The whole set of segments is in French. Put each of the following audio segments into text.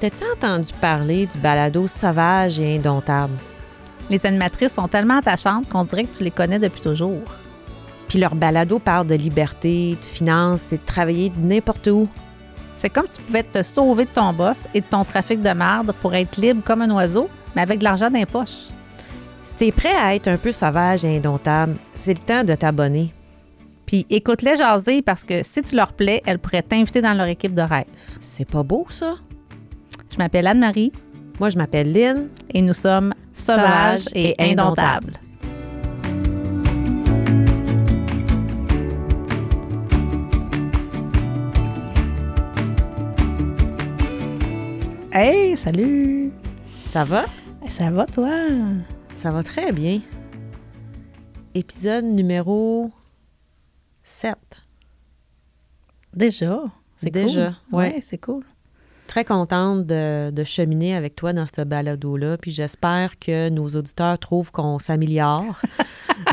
T'as-tu entendu parler du balado sauvage et indomptable? Les animatrices sont tellement attachantes qu'on dirait que tu les connais depuis toujours. Puis leur balado parle de liberté, de finances et de travailler de n'importe où. C'est comme tu pouvais te sauver de ton boss et de ton trafic de marde pour être libre comme un oiseau, mais avec de l'argent dans les poches. Si t'es prêt à être un peu sauvage et indomptable, c'est le temps de t'abonner. Puis écoute-les jaser parce que si tu leur plais, elles pourraient t'inviter dans leur équipe de rêve. C'est pas beau, ça? Je m'appelle Anne-Marie Moi, je m'appelle Lynn. et nous sommes sauvages et indomptables. Hey, salut! Ça va? Ça va, toi? Ça va très bien. Épisode numéro 7. Déjà? C'est Déjà, cool. ouais. c'est cool. Très contente de, de cheminer avec toi dans ce balado-là. Puis j'espère que nos auditeurs trouvent qu'on s'améliore.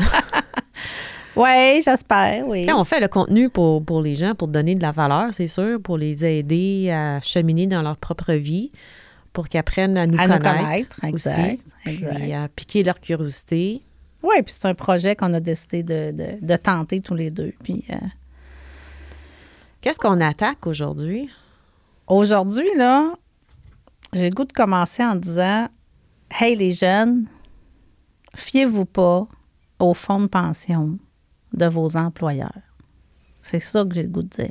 Oui, j'espère, oui. On fait le contenu pour, pour les gens, pour donner de la valeur, c'est sûr, pour les aider à cheminer dans leur propre vie, pour qu'ils apprennent à nous à nous connaître. connaître, aussi, exact. exact. Puis à piquer leur curiosité. Oui, puis c'est un projet qu'on a décidé de, de- de tenter tous les deux. Puis euh, Qu'est-ce qu'on attaque aujourd'hui? Aujourd'hui, là, j'ai le goût de commencer en disant Hey les jeunes, fiez-vous pas au fonds de pension de vos employeurs. C'est ça que j'ai le goût de dire.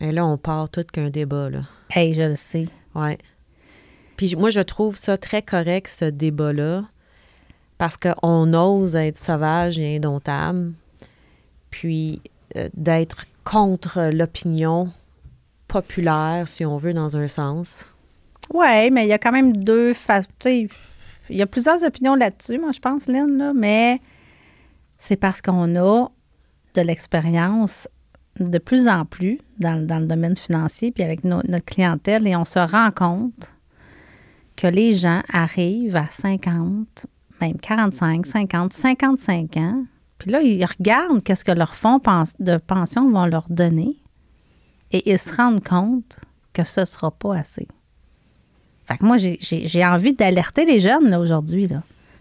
Et là, on part tout qu'un débat, là. Hey, je le sais. Ouais. Puis moi, je trouve ça très correct, ce débat-là, parce qu'on ose être sauvage et indomptable, puis euh, d'être contre l'opinion populaire, si on veut, dans un sens? Oui, mais il y a quand même deux fa- tu sais, Il y a plusieurs opinions là-dessus, moi, je pense, Lynn, mais c'est parce qu'on a de l'expérience de plus en plus dans, le domaine financier, puis avec no- notre clientèle, et on se rend compte que les gens arrivent à 50, même 45, 50, 55 ans, puis là, ils regardent qu'est-ce que leur fonds de pension vont leur donner, et ils se rendent compte que ce ne sera pas assez. Fait que moi, j'ai- envie d'alerter les jeunes aujourd'hui.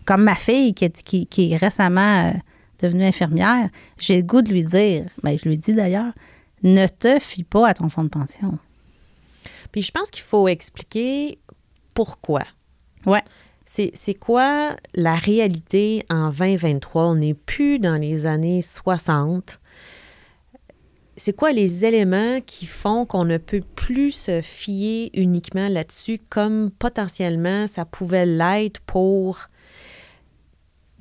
Comme ma fille qui est, qui, qui est récemment euh, devenue infirmière, j'ai le goût de lui dire, ben, je lui dis d'ailleurs, ne te fie pas à ton fonds de pension. Puis je pense qu'il faut expliquer pourquoi. Ouais. C'est c'est quoi la réalité en 2023? On n'est plus dans les années 60. C'est quoi les éléments qui font qu'on ne peut plus se fier uniquement là-dessus comme potentiellement ça pouvait l'être pour...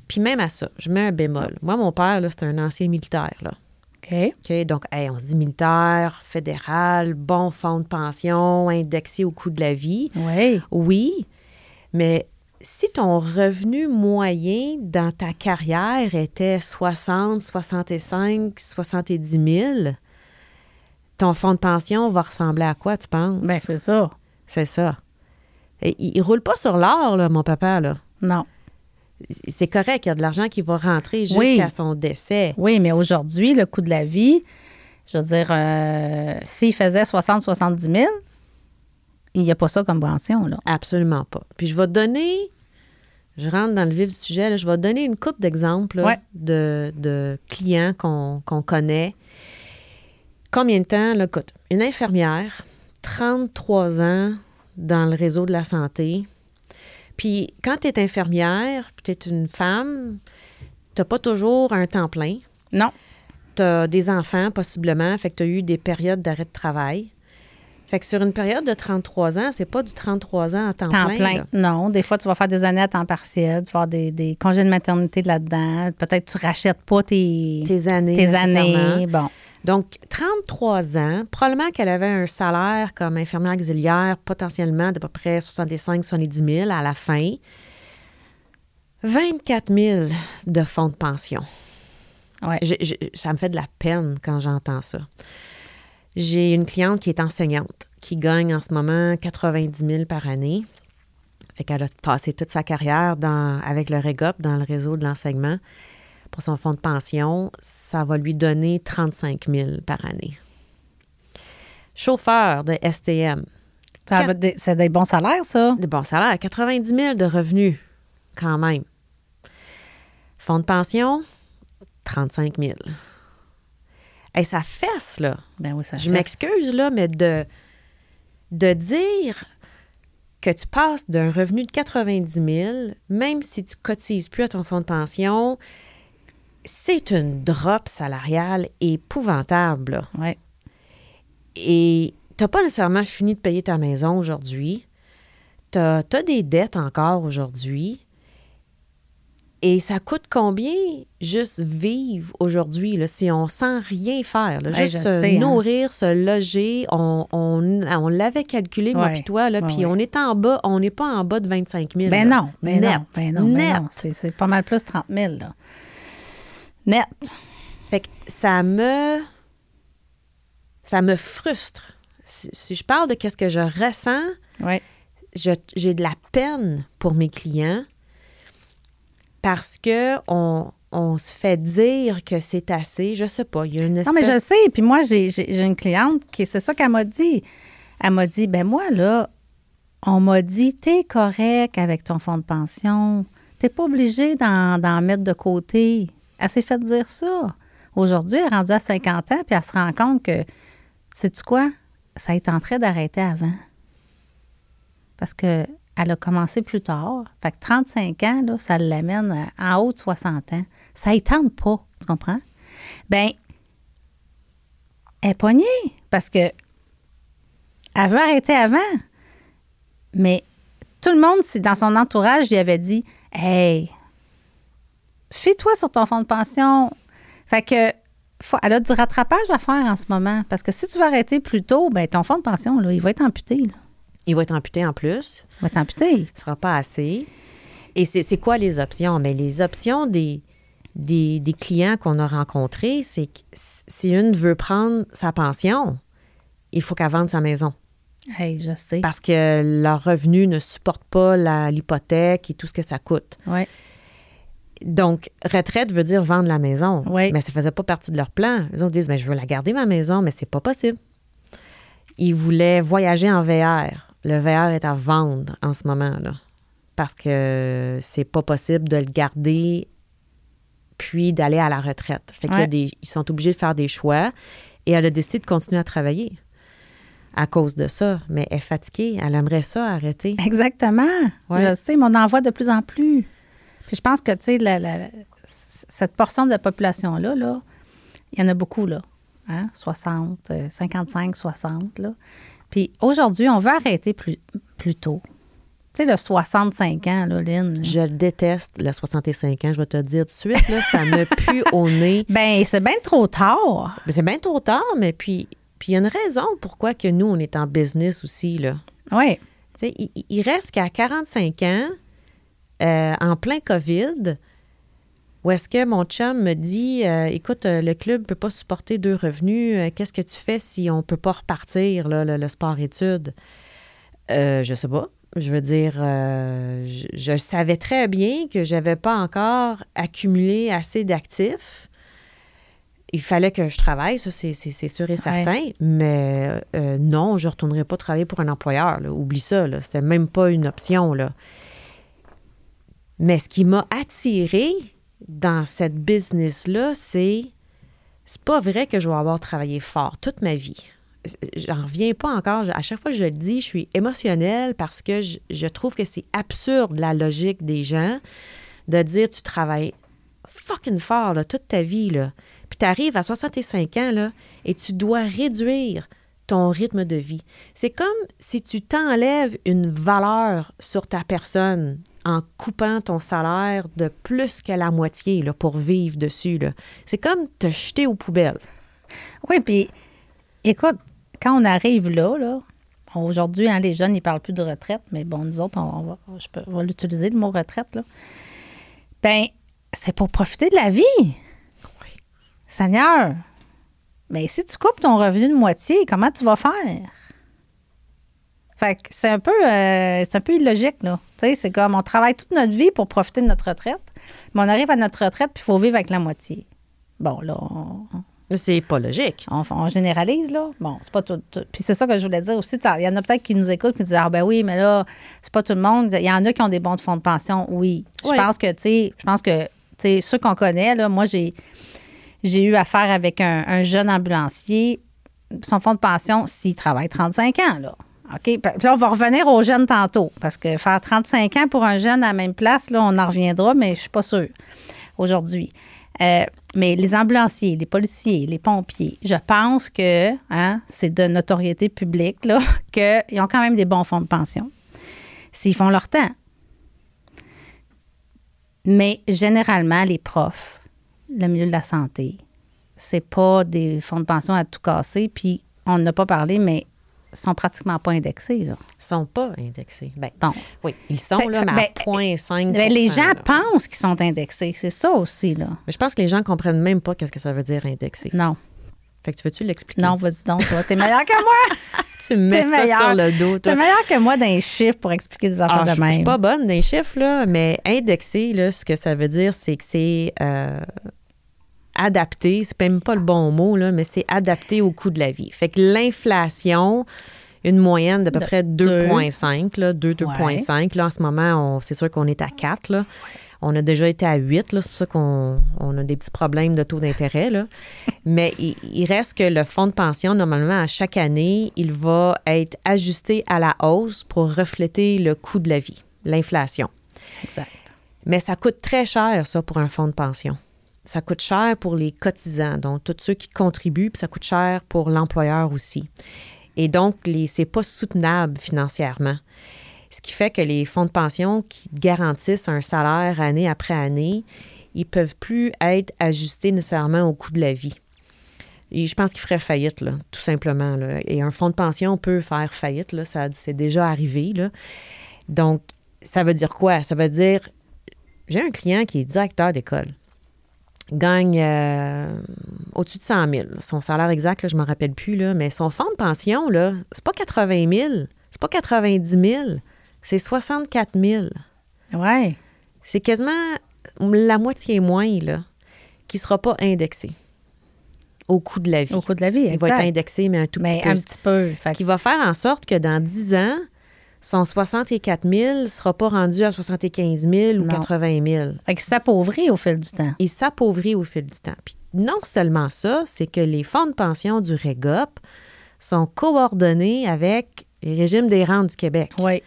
Puis même à ça, je mets un bémol. Moi, mon père, là, c'est un ancien militaire. Là. OK. OK, donc, hey, on se dit militaire, fédéral, bon fonds de pension, indexé au coût de la vie. Oui. Oui, mais si ton revenu moyen dans ta carrière était 60, 65, 70 000, ton fonds de pension va ressembler à quoi, tu penses? Ben, c'est ça. c'est ça. Et il, il roule pas sur l'or, là, mon papa, là. Non. C'est correct, il y a de l'argent qui va rentrer jusqu'à Oui. son décès. Oui, mais aujourd'hui, le coût de la vie, je veux dire, euh, s'il faisait 60, 70 000, il n'y a pas ça comme pension, là. Absolument pas. Puis je vais donner, je rentre dans le vif du sujet, là, je vais donner une coupe d'exemples Ouais. de, de clients qu'on qu'on connaît. Combien de temps, là, écoute, une infirmière, 33 ans dans le réseau de la santé. Puis quand tu es infirmière, puis tu es une femme, tu n'as pas toujours un temps plein. Non. Tu as des enfants, possiblement, fait que tu as eu des périodes d'arrêt de travail. Fait que sur une période de 33 ans, c'est pas du 33 ans à temps, Temps plein. Non, des fois, tu vas faire des années à temps partiel, tu vas avoir des, des congés de maternité là-dedans. Peut-être que tu rachètes pas tes, Tes années. tes années. Bon. Donc, 33 ans, probablement qu'elle avait un salaire comme infirmière auxiliaire potentiellement d'à peu près 65-70 000 à la fin. 24 000 de fonds de pension. Ouais. Je- je- ça me fait de la peine quand j'entends ça. J'ai une cliente qui est enseignante, qui gagne en ce moment 90 000 par année. Fait qu'elle a passé toute sa carrière dans, avec le REGOP dans le réseau de l'enseignement. Pour son fonds de pension, ça va lui donner 35 000 par année. Chauffeur de STM, Ça C'est des bons salaires, ça. Des bons salaires, 90 000 de revenus, quand même. Fonds de pension, 35 000. Hey, ça fesse, là. Ben oui, ça Je m'excuse, là, mais de, de dire que tu passes d'un revenu de 90 000, même si tu cotises plus à ton fonds de pension, c'est une drop salariale épouvantable. Ouais. Et tu n'as pas nécessairement fini de payer ta maison aujourd'hui. Tu as, des dettes encore aujourd'hui. Et ça coûte combien juste vivre aujourd'hui, si on sent rien faire? là, juste se sais, hein. nourrir, se loger. On, on, on l'avait calculé, moi Ouais, puis toi, là, puis on est en bas, on n'est pas en bas de 25 000. Ben là. non, ben Net. non, ben non, ben non. C'est c'est pas mal plus 30 000, là. Net. Fait que ça me. Ça me frustre. Si, si je parle de qu'est-ce que je ressens, j'ai de la peine pour mes clients parce que on, on se fait dire que c'est assez. Je sais pas, il y a une Non, mais je sais. Puis moi, j'ai une cliente qui, c'est ça qu'elle m'a dit. Elle m'a dit, ben moi, là, on m'a dit, t'es correct avec ton fonds de pension. T'es pas obligé d'en d'en mettre de côté. Elle s'est fait dire ça. Aujourd'hui, elle est rendue à 50 ans, puis elle se rend compte que, sais-tu quoi? Ça est en train d'arrêter avant. Parce que elle a commencé plus tard. Fait que 35 ans, là, ça l'amène en haut de 60 ans. Ça tente pas, tu comprends? Ben, elle est pognée parce que elle veut arrêter avant. Mais tout le monde, dans son entourage, lui avait dit Hey, fais-toi sur ton fonds de pension. Fait que faut- elle a du rattrapage à faire en ce moment. Parce que si tu veux arrêter plus tôt, ben ton fonds de pension, là, il va être amputé. là. Il va être amputé en plus. Il va être amputé. Ce sera pas assez. Et c'est quoi les options? Mais les options des, des, des clients qu'on a rencontrés, c'est que si une veut prendre sa pension, il faut qu'elle vende sa maison. Hey, je sais. Parce que leur revenu ne supporte pas l'hypothèque et tout ce que ça coûte. Ouais. Donc, retraite veut dire vendre la maison. Oui. Mais ça faisait pas partie de leur plan. Ils ont disent, mais je veux la garder, ma maison, mais c'est pas possible. Ils voulaient voyager en VR. Le VR est à vendre en ce moment, là. Parce que c'est pas possible de le garder puis d'aller à la retraite. Fait qu'il y a Ouais. des, ils sont obligés de faire des choix. Et elle a décidé de continuer à travailler à cause de ça. Mais elle est fatiguée. Elle aimerait ça arrêter. Exactement. Ouais. Je sais, mais on en voit de plus en plus. Puis je pense que, tu sais, la- cette portion de la population-là, là, il y en a beaucoup, là. Hein? 60, euh, 55, 60, là. Puis aujourd'hui, on veut arrêter plus, plus tôt. Tu sais, le 65 ans, là, Lynn. là. Je déteste le 65 ans, je vais te le dire tout de suite. Là, ça me pue au nez. Ben, c'est bien trop tard. Mais c'est bien trop tard, mais puis puis il y a une raison pourquoi que nous, on est en business aussi. Là. Oui. Tu sais, il, il reste qu'à 45 ans, euh, en plein COVID, où est-ce que mon chum me dit euh, Écoute, euh, le club ne peut pas supporter deux revenus, qu'est-ce que tu fais si on ne peut pas repartir, là, le, le sport-études? Euh, Je sais pas. Je veux dire, je, je savais très bien que je n'avais pas encore accumulé assez d'actifs. Il fallait que je travaille, ça, c'est sûr et certain. Mais non, je ne retournerai pas travailler pour un employeur. là. Oublie ça. là. C'était même pas une option. Là. Mais ce qui m'a attiré dans cette business-là, c'est c'est pas vrai que je vais avoir travaillé fort toute ma vie. J'en reviens pas encore. À chaque fois que je le dis, je suis émotionnelle parce que je, trouve que c'est absurde la logique des gens de dire tu travailles fucking fort toute ta vie. Là. Puis tu arrives à 65 ans là, et tu dois réduire ton rythme de vie. C'est comme si tu t'enlèves une valeur sur ta personne en coupant ton salaire de plus que la moitié là, pour vivre dessus. C'est comme te jeter aux poubelles. Oui, puis écoute, quand on arrive là, là, aujourd'hui, hein, les jeunes, ils parlent plus de retraite, mais bon, nous autres, on, on va, je peux- on va l'utiliser, le mot retraite, là. Ben, c'est pour profiter de la vie. Seigneur, mais si tu coupes ton revenu de moitié, comment tu vas faire? Fait que c'est un peu euh, c'est un peu illogique, là. Tu sais, c'est comme on travaille toute notre vie pour profiter de notre retraite, mais on arrive à notre retraite puis il faut vivre avec la moitié. Bon, là, on, C'est pas logique. On, on généralise, là. Bon, c'est pas tout. tout- Puis c'est ça que je voulais dire aussi. Il y en a peut-être qui nous écoutent et disent Ah, ben oui, mais là, c'est pas tout le monde. Il y en a qui ont des bons de fonds de pension, oui. Je Oui. pense que, tu sais, je pense que, tu sais, ceux qu'on connaît, là, moi, j'ai, j'ai eu affaire avec un, un jeune ambulancier. Son fonds de pension, s'il travaille 35 ans, là. OK? Puis là, on va revenir aux jeunes tantôt. Parce que faire 35 ans pour un jeune à la même place, là, on en reviendra, mais je suis pas sûre aujourd'hui. Euh, mais les ambulanciers, les policiers, les pompiers, je pense que hein, c'est de notoriété publique là, qu'ils ont quand même des bons fonds de pension s'ils font leur temps. Mais généralement, les profs, le milieu de la santé, c'est pas des fonds de pension à tout casser. Puis on n'a pas parlé, mais ils sont pratiquement pas indexés. Là. Ils sont pas indexés. Ben, Bon. oui, ils sont, là, mais à ben, 0,5 Ben, les gens là. pensent qu'ils sont indexés. C'est ça aussi, là. Mais je pense que les gens comprennent même pas qu'est-ce que ça veut dire indexé. Non. Fait que tu veux-tu l'expliquer? Non, vas-y donc, toi. T'es meilleur que moi. Tu me mets ça meilleur. sur le dos, toi. T'es meilleur que moi dans les chiffres pour expliquer des affaires Ah, de je, je suis même. pas bonne dans les chiffres, là, mais indexé, là, ce que ça veut dire, c'est que c'est euh, adapté. C'est même pas le bon mot, là, mais c'est adapté au coût de la vie. Fait que l'inflation, une moyenne d'à peu De près 2,5, là, 2, 2,5. Là, en ce moment, c'est sûr qu'on est à 4, là. On a déjà été à 8, là, c'est pour ça qu'on on a des petits problèmes de taux d'intérêt. Mais il, il reste que le fonds de pension, normalement, à chaque année, il va être ajusté à la hausse pour refléter le coût de la vie, l'inflation. Exact. Mais ça coûte très cher, ça, pour un fonds de pension. Ça coûte cher pour les cotisants, donc tous ceux qui contribuent, puis ça coûte cher pour l'employeur aussi. Et donc, les, c'est pas soutenable financièrement. Ce qui fait que les fonds de pension qui garantissent un salaire année après année, ils peuvent plus être ajustés nécessairement au coût de la vie. Et je pense qu'ils feraient faillite, là, tout simplement. Et un fonds de pension peut faire faillite, là, c'est déjà arrivé. Là. Donc, ça veut dire quoi? Ça veut dire, j'ai un client qui est directeur d'école, gagne euh, au-dessus de 100 000. Son salaire exact, là, je ne me rappelle plus, là, mais son fonds de pension, là, c'est pas 80 000, c'est pas 90 000, c'est 64 000. Ouais. C'est quasiment la moitié moins, là, qui ne sera pas indexé au coût de la vie. Au coût de la vie, Il va être exact. indexé, mais un tout Mais petit peu. un petit peu. Fait Ce qui va faire en sorte que dans 10 ans, son 64 000 ne sera pas rendu à 75 000 ou Non. 80 000. Fait que ça s'appauvrit au fil du temps. Il s'appauvrit au fil du temps. Puis non seulement ça, c'est que les fonds de pension du REGOP sont coordonnés avec les régimes des rentes du Québec. Oui.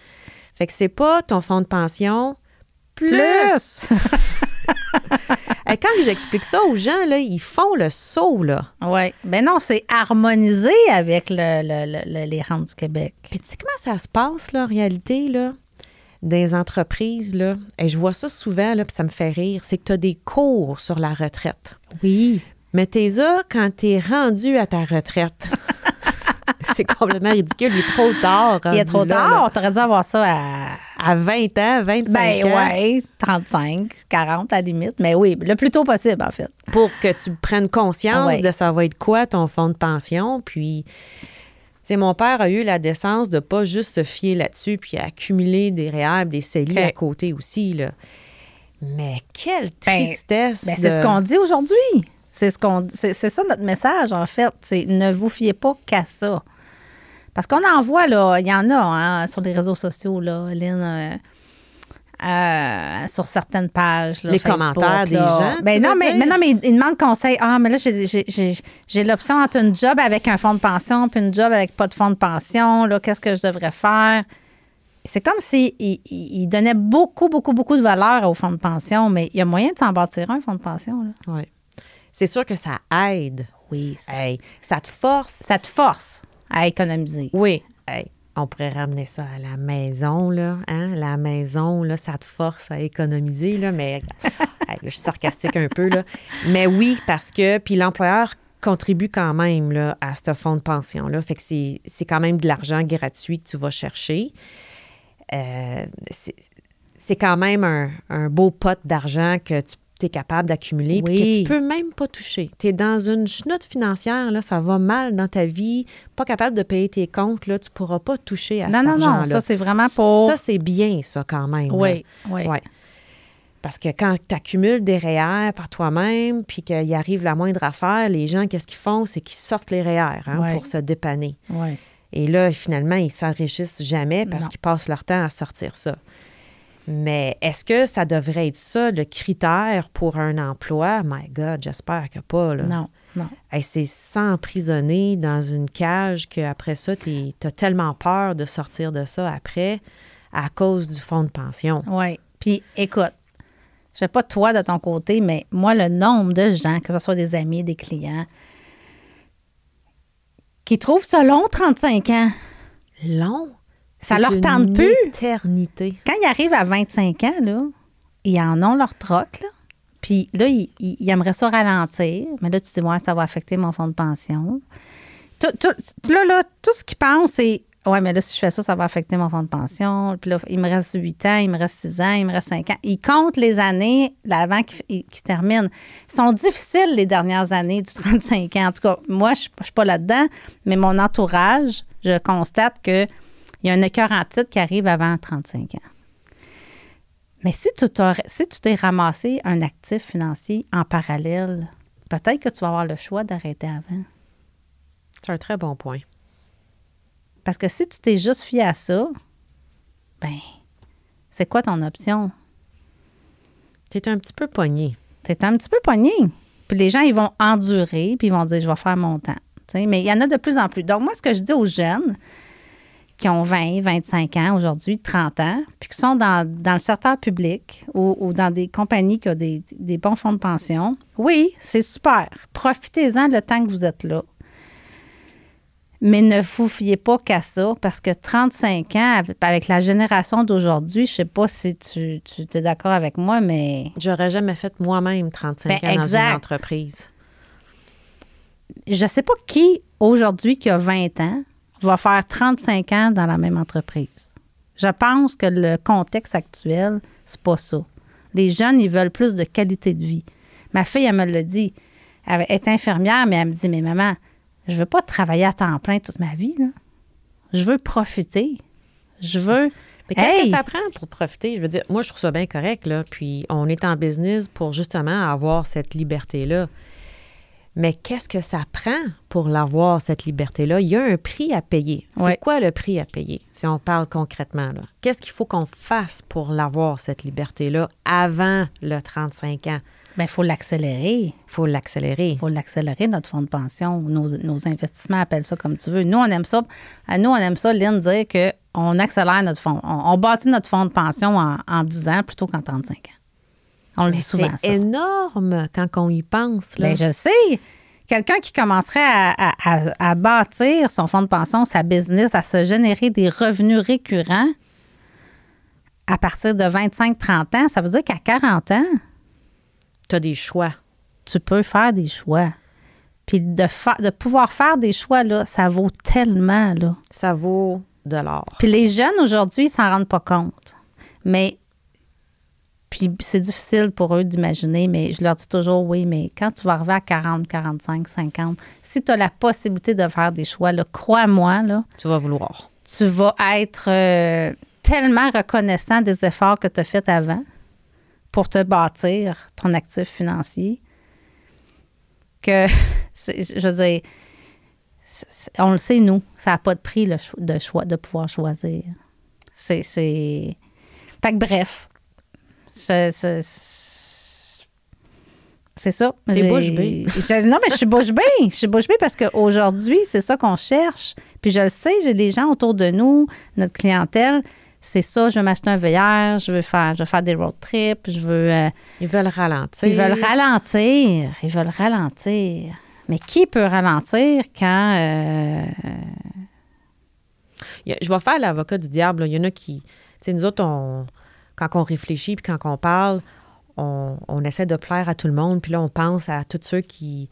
Fait que c'est pas ton fonds de pension plus. Plus. Quand j'explique ça aux gens, là, ils font le saut, là. Oui. Ben non, c'est harmonisé avec le, le- le- le- les rentes du Québec. Puis tu sais comment ça se passe, là, en réalité, là, dans les entreprises, là? Et je vois ça souvent, là, puis ça me fait rire. C'est que tu as des cours sur la retraite. Oui. Mais t'es là quand t'es rendu à ta retraite. c'est complètement ridicule. Il est trop tard. Il est trop là, tard. T'aurais dû avoir ça à. À 20 ans, 25 Ben ans. ouais, 35, 40 à la limite. Mais oui, le plus tôt possible, en fait. Pour que tu prennes conscience Ouais. de ça va être quoi ton fonds de pension. Puis, tu sais, mon père a eu la décence de pas juste se fier là-dessus puis accumuler des réels, des CELI Ok. à côté aussi, là. Mais quelle Ben, tristesse. Ben, c'est de- ce qu'on dit aujourd'hui. C'est ce qu'on c'est, c'est ça notre message, en fait. C'est ne vous fiez pas qu'à ça. Parce qu'on en voit, là, il y en a hein, sur les réseaux sociaux, là, Lynn, euh, euh, sur certaines pages. là, Les Facebook, commentaires des gens, Ben non, mais, mais non, mais ils demandent conseil. Ah, mais là, j'ai, j'ai, j'ai, j'ai l'option entre une job avec un fonds de pension puis une job avec pas de fonds de pension. Là, qu'est-ce que je devrais faire? C'est comme s'ils il, il donnaient beaucoup, beaucoup, beaucoup de valeur au fonds de pension, mais il y a moyen de s'en bâtir un fonds de pension. Là. Ouais. C'est sûr que ça aide. Oui, ça, Hey, ça te force. ça te force à économiser. Oui. Hey, on pourrait ramener ça à la maison, là. Hein? La maison, là, ça te force à économiser, là. Mais hey, je suis sarcastique un peu, là. Mais oui, parce que, puis l'employeur contribue quand même là, à ce fonds de pension-là. Fait que c'est c'est quand même de l'argent gratuit que tu vas chercher. Euh, c'est- c'est quand même un, un beau pot d'argent que tu es capable d'accumuler Oui. que tu peux même pas toucher. Tu es dans une chenoute financière, là, ça va mal dans ta vie, pas capable de payer tes comptes, là, tu pourras pas toucher à Non, cet non, non, argent-là. ça, c'est vraiment pour- Ça, c'est bien, ça, quand même. là. Oui, oui. Ouais. Parce que quand tu accumules des REER par toi-même, puis qu'il arrive la moindre affaire, les gens, qu'est-ce qu'ils font? C'est qu'ils sortent les REER hein, Ouais. pour se dépanner. Et là, finalement, ils s'enrichissent jamais parce Non. qu'ils passent leur temps à sortir ça. Mais est-ce que ça devrait être ça, le critère pour un emploi? My God, j'espère que pas. Là. Non, non. Hey, c'est s'emprisonner dans une cage qu'après ça, tu as tellement peur de sortir de ça après à cause du fonds de pension. Oui. Puis écoute, je sais pas toi de ton côté, mais moi, le nombre de gens, que ce soit des amis, des clients, qui trouvent ça long, 35 ans. Long? Ça leur tente plus? éternité. Quand ils arrivent à 25 ans, là, ils en ont leur troc, là. Puis là, ils, aimeraient ça ralentir. Mais là, tu dis, ouais, ça va affecter mon fonds de pension. Tout, tout- là, là, tout ce qu'ils pensent, c'est, ouais, mais là, si je fais ça, ça va affecter mon fonds de pension. Puis là, il me reste 8 ans, il me reste 6 ans, il me reste 5 ans. Ils comptent les années là, avant qu'ils qu'ils terminent. Ils sont difficiles, les dernières années du 35 ans. En tout cas, moi, je ne suis pas là-dedans, mais mon entourage, je constate que il y a un écœur en titre qui arrive avant 35 ans. Mais si tu t'aurais- si tu t'es ramassé un actif financier en parallèle, peut-être que tu vas avoir le choix d'arrêter avant. C'est un très bon point. Parce que si tu t'es juste fié à ça, ben, c'est quoi ton option? Tu es un petit peu pogné. T'es un petit peu pogné. Puis les gens, ils vont endurer, puis ils vont dire, je vais faire mon temps. Mais il y en a de plus en plus. Donc, moi, ce que je dis aux jeunes qui ont 20, 25 ans aujourd'hui, 30 ans, puis qui sont dans, dans le secteur public ou, ou dans des compagnies qui ont des, des bons fonds de pension, oui, c'est super. Profitez-en le temps que vous êtes là. Mais ne vous fiez pas qu'à ça, parce que 35 ans, avec- la génération d'aujourd'hui, je sais pas si tu, tu es d'accord avec moi, mais J'aurais jamais fait moi-même 35 Ben, ans dans exact. une entreprise. je sais pas qui aujourd'hui qui a 20 ans va faire 35 ans dans la même entreprise. Je pense que le contexte actuel, c'est pas ça. Les jeunes, ils veulent plus de qualité de vie. Ma fille, elle me l'a dit. Elle est infirmière, mais elle me dit, mais maman, je veux pas travailler à temps plein toute ma vie. Là. Je veux profiter. Je veux... Mais qu'est-ce Hey! que ça prend pour profiter? Je veux dire, moi, je trouve ça bien correct, là. Puis on est en business pour justement avoir cette liberté-là. Mais qu'est-ce que ça prend pour l'avoir, cette liberté-là? Il y a un prix à payer. C'est Ouais. quoi le prix à payer, si on parle concrètement? Qu'est-ce qu'il faut qu'on fasse pour l'avoir, cette liberté-là, avant le 35 ans? Ben, il faut l'accélérer. Il faut l'accélérer. Il faut l'accélérer, notre fonds de pension, nos, nos investissements, appelle ça comme tu veux. Nous, on aime ça. À nous, on aime ça, Lynn, dire qu'on accélère notre fonds. On, on bâtit notre fonds de pension en, en 10 ans plutôt qu'en 35 ans. On le dit souvent, c'est énorme quand on y pense. Là. Bien, je sais. Quelqu'un qui commencerait à, à- à- à bâtir son fonds de pension, sa business, à se générer des revenus récurrents à partir de 25-30 ans, ça veut dire qu'à 40 ans, tu as des choix. tu peux faire des choix. Puis de, fa- de pouvoir faire des choix, là, ça vaut tellement, là. Ça vaut de l'or. Puis les jeunes aujourd'hui, ils s'en rendent pas compte. Mais puis c'est difficile pour eux d'imaginer, mais je leur dis toujours oui, mais quand tu vas arriver à 40, 45, 50, si tu as la possibilité de faire des choix, crois-moi, là, Tu vas vouloir. tu vas être euh, tellement reconnaissant des efforts que tu as faits avant pour te bâtir ton actif financier que, je veux dire, on le sait, nous, ça n'a pas de prix le de, choix, de pouvoir choisir. C'est. c'est- Fait que bref, c'est- ça. T'es bouche bée. je- non, mais je suis bouche bée. Je suis bouche bée parce qu'aujourd'hui, c'est ça qu'on cherche. Puis je le sais, j'ai les gens autour de nous, notre clientèle, c'est ça, je veux m'acheter un VR, je veux faire, je veux faire des road trips, je veux. euh, Ils veulent ralentir. ils veulent ralentir. Ils veulent ralentir. Mais qui peut ralentir quand. euh, Je vais faire l'avocat du diable. là. Il y en a qui. Tu sais, nous autres, on, quand on réfléchit puis quand on parle, on, on essaie de plaire à tout le monde. Puis là, on pense à tous ceux qui.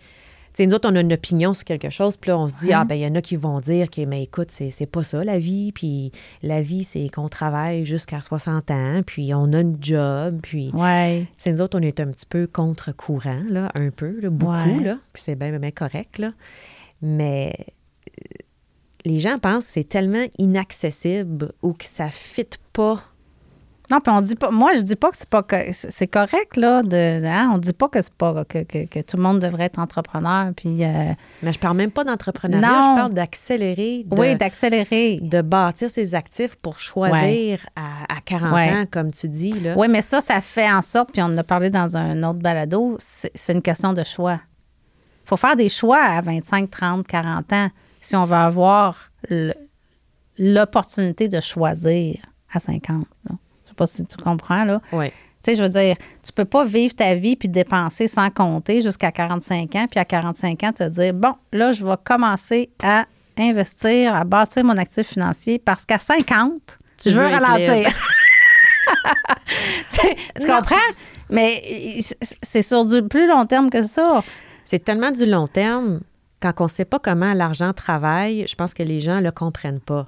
Tu sais, nous autres, on a une opinion sur quelque chose. Puis là, on se dit, Ouais. ah, ben il y en a qui vont dire que, mais écoute, c'est c'est pas ça la vie. Puis la vie, c'est qu'on travaille jusqu'à 60 ans. Puis on a une job. Puis. ouais. C'est nous autres, on est un petit peu contre-courant, là, un peu, là, beaucoup, Ouais. là, puis c'est bien, bien correct, là. Mais euh, les gens pensent que c'est tellement inaccessible ou que ça ne fit pas Non, puis on dit pas. Moi, je dis pas que c'est pas que c'est correct là. De, hein, on dit pas que c'est pas que, que, que tout le monde devrait être entrepreneur. Puis. euh, Mais je parle même pas d'entrepreneuriat, Non. je parle d'accélérer, de, oui, d'accélérer. de bâtir ses actifs pour choisir à, à 40 Ouais. ans, comme tu dis. Là. Oui, mais ça, ça fait en sorte, puis on en a parlé dans un autre balado, c'est une question de choix. Il faut faire des choix à 25, 30, 40 ans si on veut avoir l'opportunité de choisir à 50. là. Je sais pas si tu comprends, là. Oui. Tu sais, je veux dire, tu peux pas vivre ta vie puis dépenser sans compter jusqu'à 45 ans, puis à 45 ans, te dire, bon, là, je vais commencer à investir, à bâtir mon actif financier parce qu'à 50, Tu je veux ralentir. tu tu comprends? Mais c'est sur du plus long terme que ça. C'est tellement du long terme, quand on ne sait pas comment l'argent travaille, je pense que les gens ne le comprennent pas.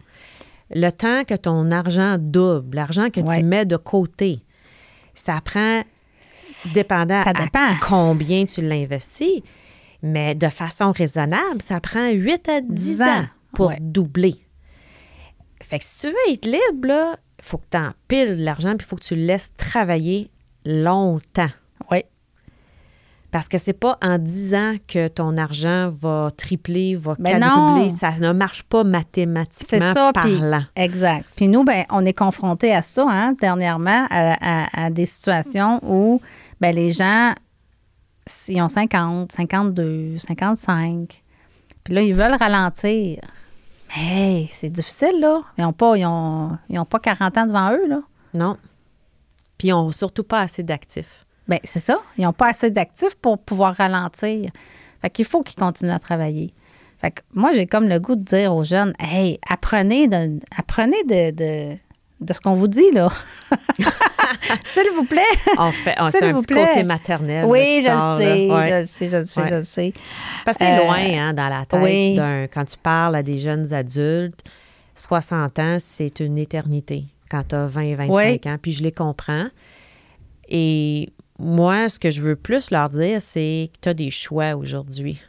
Le temps que ton argent double, l'argent que Ouais. tu mets de côté, ça prend, dépendant Ça à dépend. combien tu l'investis, mais de façon raisonnable, ça prend 8 à 10 10 ans ans. pour Ouais. doubler. Fait que si tu veux être libre, il faut que tu empiles l'argent, puis il faut que tu le laisses travailler longtemps. Oui. Parce que c'est pas en 10 ans que ton argent va tripler, va Ben quadrupler. non. Ça ne marche pas C'est mathématiquement ça, parlant. exact. Puis nous, ben, on est confrontés à ça, hein, dernièrement, à, à- à des situations où ben, les gens, ils ont 50, 52, 55, puis là, ils veulent ralentir. Mais hey, c'est difficile, là. Ils n'ont pas, ils ont, ils ont pas 40 ans devant eux, là. Non. Puis ils n'ont surtout pas assez d'actifs. Ben, c'est ça. Ils n'ont pas assez d'actifs pour pouvoir ralentir. Fait qu'il faut qu'ils continuent à travailler. Fait que moi, j'ai comme le goût de dire aux jeunes, hey, apprenez de, apprenez de, de, de ce qu'on vous dit, là. S'il vous plaît. Fait, S'il c'est un vous petit plaît. côté maternel. oui, je sort, sais, Ouais. je le sais, je le sais, Ouais. je le sais. Parce que c'est Euh, loin hein, dans la tête. oui. d'un- quand tu parles à des jeunes adultes, 60 ans, c'est une éternité quand tu as 20, 25 Oui. ans. Puis je les comprends. Et moi, ce que je veux plus leur dire, c'est que tu as des choix aujourd'hui.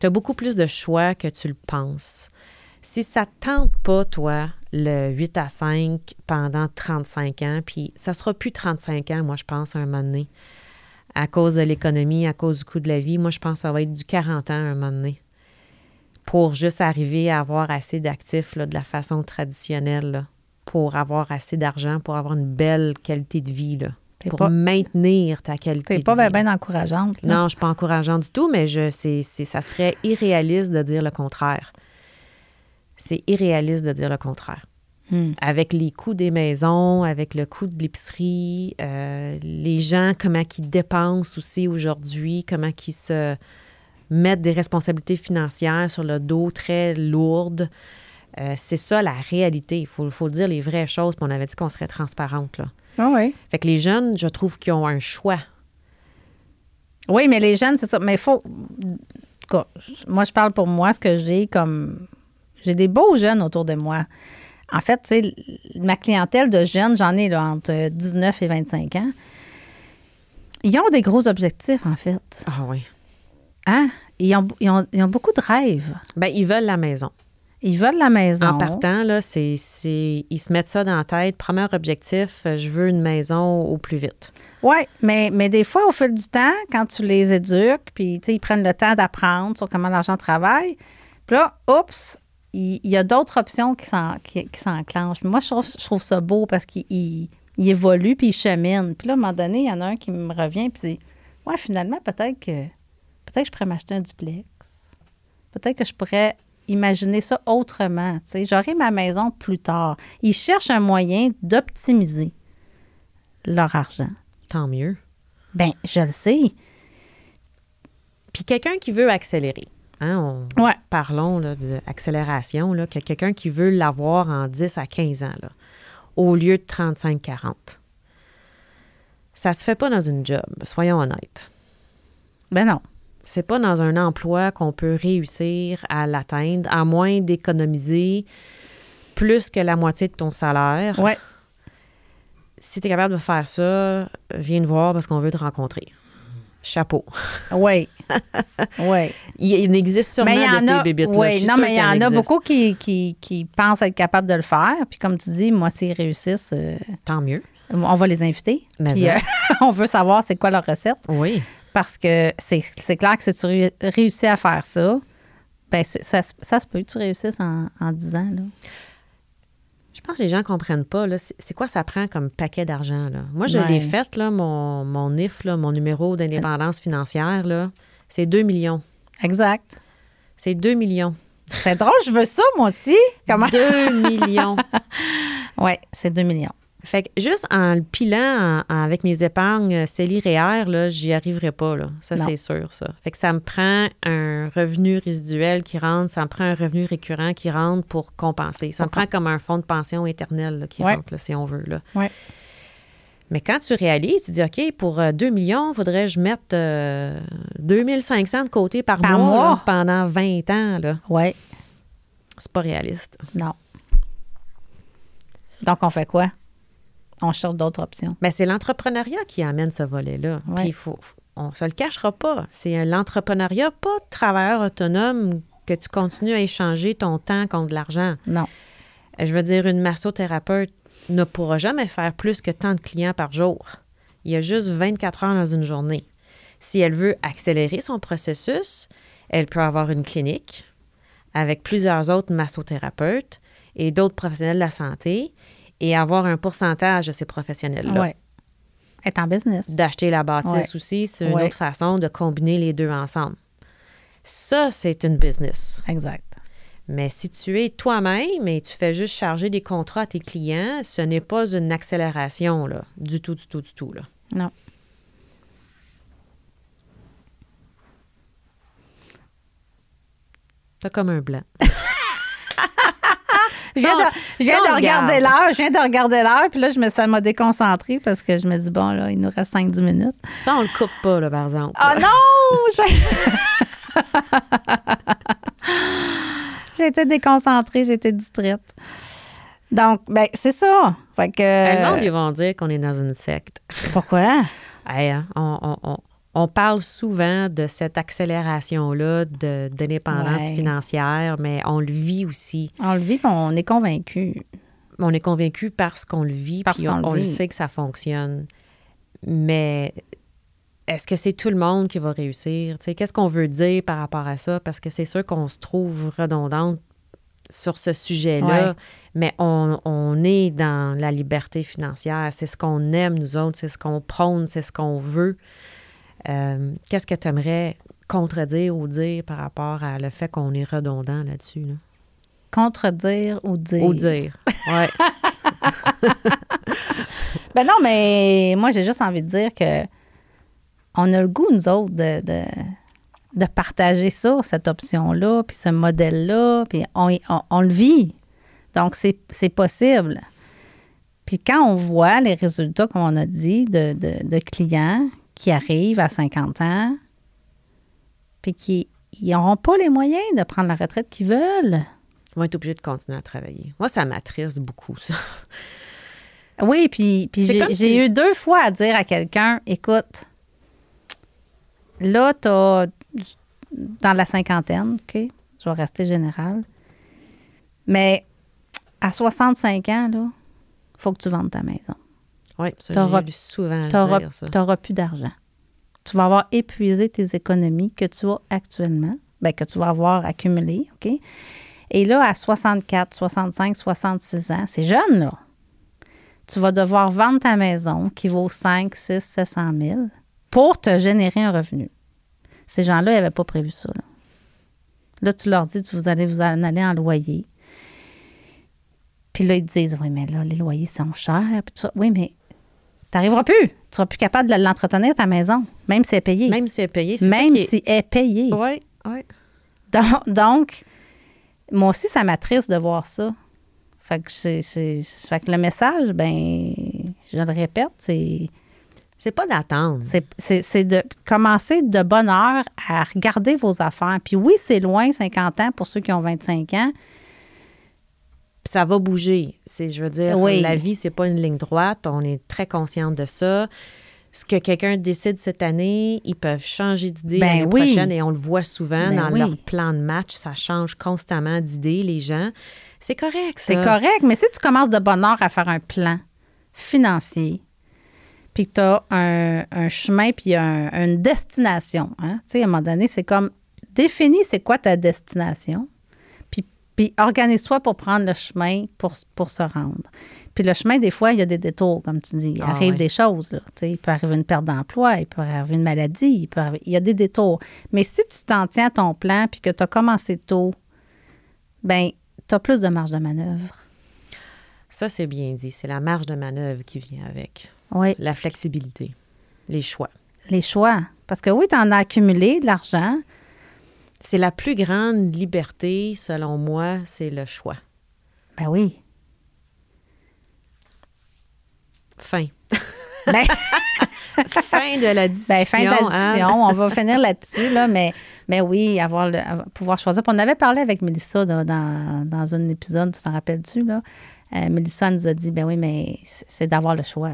Tu as beaucoup plus de choix que tu le penses. Si ça ne tente pas, toi, le 8 à 5 pendant 35 ans, puis ça sera plus 35 ans, moi, je pense, à un moment donné à cause de l'économie, à cause du coût de la vie. Moi, je pense que ça va être du 40 ans à un moment donné pour juste arriver à avoir assez d'actifs de la façon traditionnelle, pour avoir assez d'argent, pour avoir une belle qualité de vie, pour pas- maintenir ta qualité T'es pas bien là. encourageante. là. Non, je suis pas encourageant du tout, mais je, c'est, c'est- ça serait irréaliste de dire le contraire. C'est irréaliste de dire le contraire Hmm. avec les coûts des maisons, avec le coût de l'épicerie, euh, les gens, comment ils dépensent aussi aujourd'hui, comment ils se mettent des responsabilités financières sur le dos très lourdes. Euh, c'est ça la réalité. Il faut, faut dire les vraies choses. Puis on avait dit qu'on serait transparente. Là. Ah oui. Fait que les jeunes, je trouve qu'ils ont un choix. Oui, mais les jeunes, c'est ça. Mais il faut. Moi, je parle pour moi, ce que j'ai comme. J'ai des beaux jeunes autour de moi. En fait, tu sais, ma clientèle de jeunes, j'en ai là, entre 19 et 25 ans. Ils ont des gros objectifs, en fait. Ah oui. Hein? Ils ont, ils ont- ils ont beaucoup de rêves. Ben, ils veulent la maison. Ils veulent la maison. En partant, là, c'est, ils se mettent ça dans la tête. Premier objectif, euh, je veux une maison au plus vite. Oui, mais, mais des fois, au fil du temps, quand tu les éduques, puis ils prennent le temps d'apprendre sur comment l'argent travaille, puis là, oups, il, il y a d'autres options qui, s'en- qui, qui s'enclenchent. Puis Moi, je trouve, je trouve ça beau parce qu'il il, il évolue, puis il chemine. Puis là, à un moment donné, il y en a un qui me revient, puis c'est, ouais, finalement, peut-être que, peut-être que je pourrais m'acheter un duplex. Peut-être que je pourrais imaginer ça autrement. Tu sais, j'aurai ma maison plus tard. Ils cherchent un moyen d'optimiser leur argent. Tant mieux. Ben, je le sais. Puis quelqu'un qui veut accélérer. Hein, on- Ouais. Parlons d'accélération, que quelqu'un qui veut l'avoir en 10 à 15 ans, là, au lieu de 35-40. Ça se fait pas dans une job, soyons honnêtes. Ben non. C'est pas dans un emploi qu'on peut réussir à l'atteindre, à moins d'économiser plus que la moitié de ton salaire. Ouais. Si tu es capable de faire ça, viens nous voir parce qu'on veut te rencontrer. Chapeau. Oui. oui. Il, il existe sûrement Mais il y de ces a. bébites-là. oui, non, mais il y en a beaucoup qui, qui, qui pensent être capables de le faire. Puis comme tu dis, moi, s'ils réussissent, euh, Tant mieux. on va les inviter. Mais Puis, ça. euh, on veut savoir c'est quoi leur recette. Oui. Parce que c'est clair que si tu ré- réussis à faire ça, ben ça, se- ça se peut que tu réussisses en, en 10 ans. Là. Je pense que les gens ne comprennent pas. là, C'est quoi ça prend comme paquet d'argent? là? Moi, je Ouais. l'ai fait, là, mon, mon NIF, là, mon numéro d'indépendance financière, là, c'est 2 millions. Exact. C'est 2 millions. C'est drôle, je veux ça, moi aussi. Comment? 2 millions. Oui, c'est 2 millions. Fait que juste en le pilant en- en- avec mes épargnes CELI REER, là, j'y arriverai pas, là. Ça, c'est sûr, ça. Fait que ça me prend un revenu résiduel qui rentre, ça me prend un revenu récurrent qui rentre pour compenser. Ça me prend comme un fonds de pension éternel là, qui Ouais. rentre, là, si on veut, là. Ouais. Mais quand tu réalises, tu dis, OK, pour euh, 2 millions, faudrait que je mette euh, 2500 de côté par, Par mois, mois? là, pendant 20 ans, là. Oui, C'est pas réaliste. non. Donc, on fait quoi? On cherche d'autres options. Mais c'est l'entrepreneuriat qui amène ce volet-là. Ouais. Puis il faut, on se le cachera pas. C'est l'entrepreneuriat, pas de travailleur autonome que tu continues à échanger ton temps contre de l'argent. Non. Je veux dire, une massothérapeute ne pourra jamais faire plus que tant de clients par jour. Il y a juste 24 heures dans une journée. Si elle veut accélérer son processus, elle peut avoir une clinique avec plusieurs autres massothérapeutes et d'autres professionnels de la santé et avoir un pourcentage de ces professionnels-là Oui. Être en business. d'acheter la bâtisse Ouais. aussi, c'est une Ouais. autre façon de combiner les deux ensemble. Ça, c'est une business. Exact. Mais si tu es toi-même et tu fais juste charger des contrats à tes clients, ce n'est pas une accélération, là, du tout, du tout, du tout. Là. Non. T'as comme un blanc. Je viens, de, je viens de regarder regarde. l'heure, je viens de regarder l'heure, puis là, je me, ça m'a déconcentrée parce que je me dis, bon, là, il nous reste 5-10 minutes. Ça, on le coupe pas, là, par exemple. Oh non! Été déconcentrée, j'ai été distraite. Donc, ben, c'est ça. Fait que. Le monde, ils vont dire qu'on est dans une secte. Pourquoi? Hey, hein, on, on- on- on parle souvent de cette accélération-là de, de Ouais. financière, mais on le vit aussi. On le vit, on est convaincu. On est convaincu parce qu'on le vit, Parce puis qu'on on, le on le vit. sait que ça fonctionne. Mais est-ce que c'est tout le monde qui va réussir? Qu'est-ce qu'on veut dire par rapport à ça? Parce que c'est sûr qu'on se trouve redondante sur ce sujet-là, Ouais. mais on, on est dans la liberté financière. C'est ce qu'on aime, nous autres, c'est ce qu'on prône, c'est ce qu'on veut. Euh, Qu'est-ce que tu aimerais contredire ou dire par rapport à le fait qu'on est redondant là-dessus? Là? Contredire ou dire? Ou dire. Ouais. Ben non, mais moi, j'ai juste envie de dire que on a le goût, nous autres, de, de, de partager ça, cette option-là, puis ce modèle-là, puis on, on, on le vit. Donc, c'est c'est possible. Puis quand on voit les résultats, comme on a dit, de, de, de clients qui arrivent à 50 ans, puis qui n'auront pas les moyens de prendre la retraite qu'ils veulent. Ils vont être obligés de continuer à travailler. Moi, ça m'attriste beaucoup, ça. Oui, puis, j'ai comme j'ai si- eu deux fois à dire à quelqu'un, écoute, là, t'as dans la cinquantaine, OK, je vais rester général, mais à 65 ans, là, faut que tu vendes ta maison. Oui, ça, T'auras- j'ai souvent Tu dire, ça. n'auras plus d'argent. Tu vas avoir épuisé tes économies que tu as actuellement, ben, que tu vas avoir accumulées, OK? Et là, à 64, 65, 66 ans, c'est jeune, là. Tu vas devoir vendre ta maison qui vaut 5, 6, 700 000 pour te générer un revenu. Ces gens-là, ils n'avaient pas prévu ça. Là. Là, tu leur dis, vous allez vous en aller en loyer. Puis là, ils disent, oui, mais là, les loyers sont chers. Puis tout ça. Oui, mais tu n'arriveras plus. Tu seras plus capable de l'entretenir, ta maison, même si elle est payée. Même si c'est payé, c'est Même ça qui est... si elle est payée. Oui, oui. Donc, donc, moi aussi, ça m'attriste de voir ça. Fait que, c'est, c'est- fait que le message, ben, je le répète, c'est, C'est pas d'attendre. c'est, c'est- c'est de commencer de bonne heure à regarder vos affaires. Puis oui, c'est loin, 50 ans, pour ceux qui ont 25 ans. Ça va bouger. C'est, je veux dire, Oui. la vie, c'est pas une ligne droite. On est très consciente de ça. Ce que quelqu'un décide cette année, ils peuvent changer d'idée Ben l'année oui. prochaine et on le voit souvent Ben dans oui. leur plan de match. Ça change constamment d'idées, les gens. C'est correct, ça. C'est correct, mais si tu commences de bonne heure à faire un plan, financier, puis que tu as un, un chemin, puis un- une destination. Hein? Tu sais, à un moment donné, c'est comme définis c'est quoi ta destination, puis, organise-toi pour prendre le chemin pour, pour se rendre. Puis le chemin, des fois, il y a des détours, comme tu dis. Il Ah arrive des choses. Là, il peut arriver une perte d'emploi, il peut arriver une maladie, il, peut arriver- il y a des détours. Mais si tu t'en tiens à ton plan, puis que tu as commencé tôt, ben tu as plus de marge de manœuvre. Ça, c'est bien dit. C'est la marge de manœuvre qui vient avec. Oui, La flexibilité, les choix. les choix. Parce que oui, tu en as accumulé de l'argent. C'est la plus grande liberté, selon moi, c'est le choix. Ben oui. Fin. Ben, fin de la discussion. ben, fin de la hein? discussion. On va finir là-dessus, là, mais, mais oui, avoir le, pouvoir choisir. Puis on avait parlé avec Mélissa dans, dans, dans un épisode, tu t'en rappelles-tu, là? Euh, Mélissa nous a dit, ben oui, mais c'est d'avoir le choix.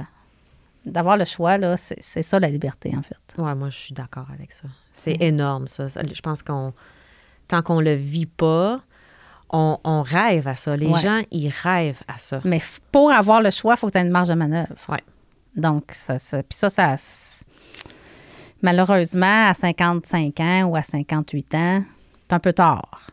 D'avoir le choix, là, c'est c'est ça la liberté, en fait. Ouais, moi, je suis d'accord avec ça. C'est énorme, ça. Je pense qu'on, tant qu'on le vit pas, on, on rêve à ça. Les Ouais. gens, ils rêvent à ça. Mais pour avoir le choix, il faut que tu aies une marge de manœuvre. Ouais. Donc, ça, ça- puis ça, ça, malheureusement, à 55 ans ou à 58 ans, c'est un peu tard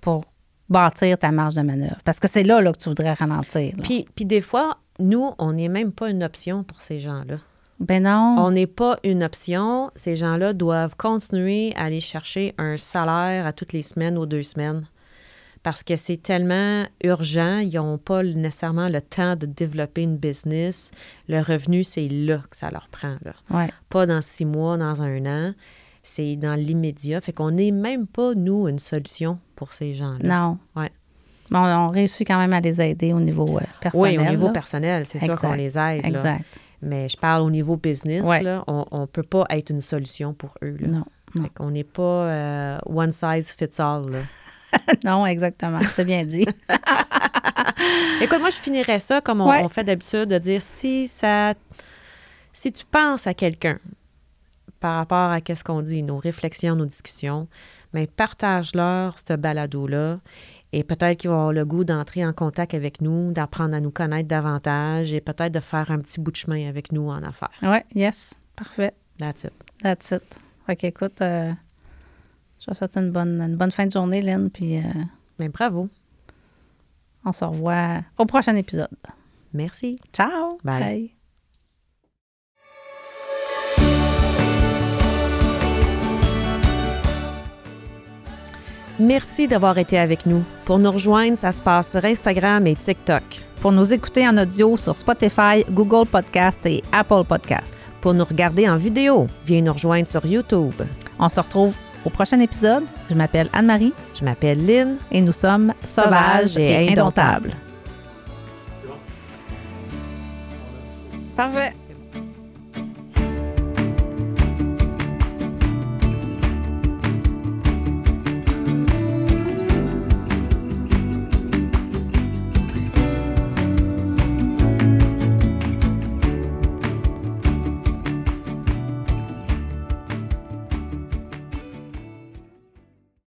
pour bâtir ta marge de manœuvre. Parce que c'est là, là que tu voudrais ralentir. Puis, puis des fois, nous, on n'est même pas une option pour ces gens-là. ben non. On n'est pas une option. Ces gens-là doivent continuer à aller chercher un salaire à toutes les semaines ou deux semaines parce que c'est tellement urgent. Ils n'ont pas nécessairement le temps de développer une business. Le revenu, c'est là que ça leur prend. Là. Ouais. Pas dans six mois, dans un an. C'est dans l'immédiat. Fait qu'on n'est même pas, nous, une solution pour ces gens-là. Non. Ouais. Mais on, on réussit quand même à les aider au niveau euh, personnel. Oui, au niveau là. personnel, c'est sûr qu'on les aide. là. Exact. Mais je parle au niveau business, Ouais. là, on ne peut pas être une solution pour eux. Là. Non. qu'on n'est pas euh, one size fits all. là. non, exactement. C'est bien dit. Écoute, moi, je finirais ça comme on, Ouais. on fait d'habitude, de dire si ça. Si tu penses à quelqu'un par rapport à qu'est-ce qu'on dit, nos réflexions, nos discussions, mais partage-leur ce balado-là et peut-être qu'ils vont avoir le goût d'entrer en contact avec nous, d'apprendre à nous connaître davantage et peut-être de faire un petit bout de chemin avec nous en affaires. Oui, yes. Parfait. That's it. That's it. Fait qu'écoute, euh, je te souhaite une bonne, une bonne fin de journée, Lynn, puis euh, Mais bravo. on se revoit au prochain épisode. Merci. Ciao! Bye. Merci d'avoir été avec nous. Pour nous rejoindre, ça se passe sur Instagram et TikTok. Pour nous écouter en audio sur Spotify, Google Podcast et Apple Podcast. Pour nous regarder en vidéo, viens nous rejoindre sur YouTube. On se retrouve au prochain épisode. Je m'appelle Anne-Marie Je m'appelle Lynn. et nous sommes sauvages et indomptables. Parfait.